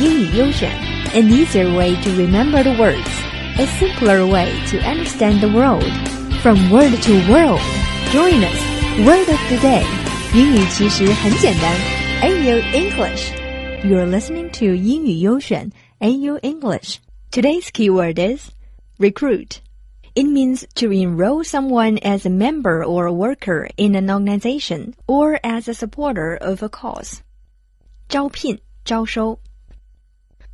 英语优选，an easier way to remember the words, a simpler way to understand the world. From word to world, join us. Word of the day，英语其实很简单。AU English. You're listening to 英语优选 AU English. Today's keyword is recruit. It means to enroll someone as a member or a worker in an organization or as a supporter of a cause. 招聘,招收.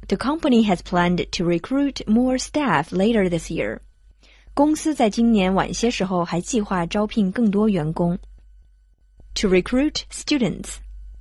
The company has planned to recruit more staff later this year. 公司在今年晚些时候还计划招聘更多员工。To recruit students,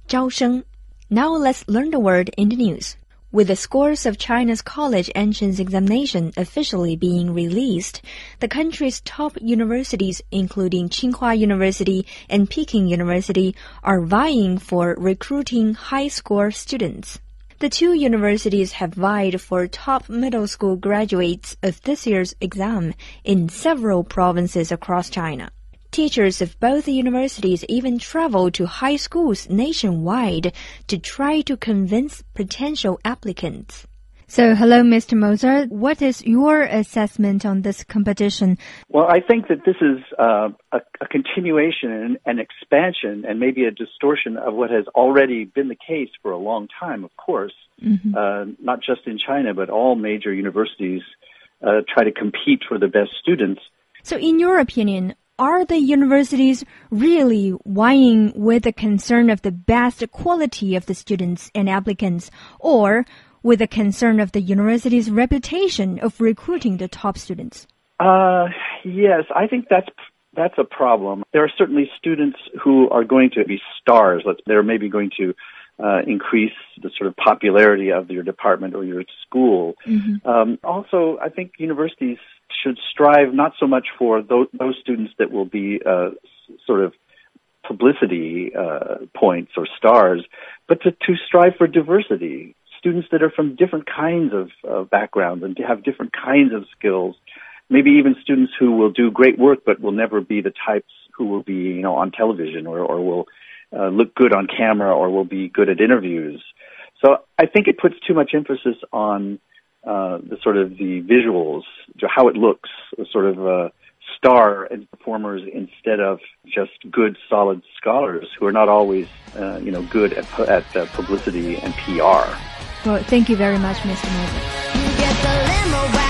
招生. Now let's learn the word in the news. With the scores of China's college entrance examination officially being released, the country's top universities, including Tsinghua University and Peking University, are vying for recruiting high score students. The two universities have vied for top middle school graduates of this year's exam in several provinces across China. Teachers of both universities even travel to high schools nationwide to try to convince potential applicants. So, hello, Mr. Moser. What is your assessment on this competition? Well, I think that this is uh, a, a, continuation and an expansion and maybe a distortion of what has already been the case for a long time, of course, mm-hmm. uh, not just in China, but all major universities uh, try to compete for the best students. So, in your opinion, are the universities really vying with the concern of the best quality of the students and applicants, or with the concern of the university's reputation of recruiting the top students? Uh, yes, I think that's that's a problem. There are certainly students who are going to be stars. They're maybe going to uh, increase the sort of popularity of your department or your school. Mm-hmm. Um, also, I think universities should strive not so much for those, those students that will be uh, sort of publicity uh, points or stars, but to, to strive for diversity. Students that are from different kinds of uh, backgrounds and have different kinds of skills. Maybe even students who will do great work but will never be the types who will be, you know, on television or, or will uh, look good on camera or will be good at interviews. So I think it puts too much emphasis on uh, the sort of the visuals, how it looks, sort of uh, star and performers instead of just good, solid scholars who are not always, uh, you know, good at, at uh, publicity and PR. Well, thank you very much, Mr. Moser.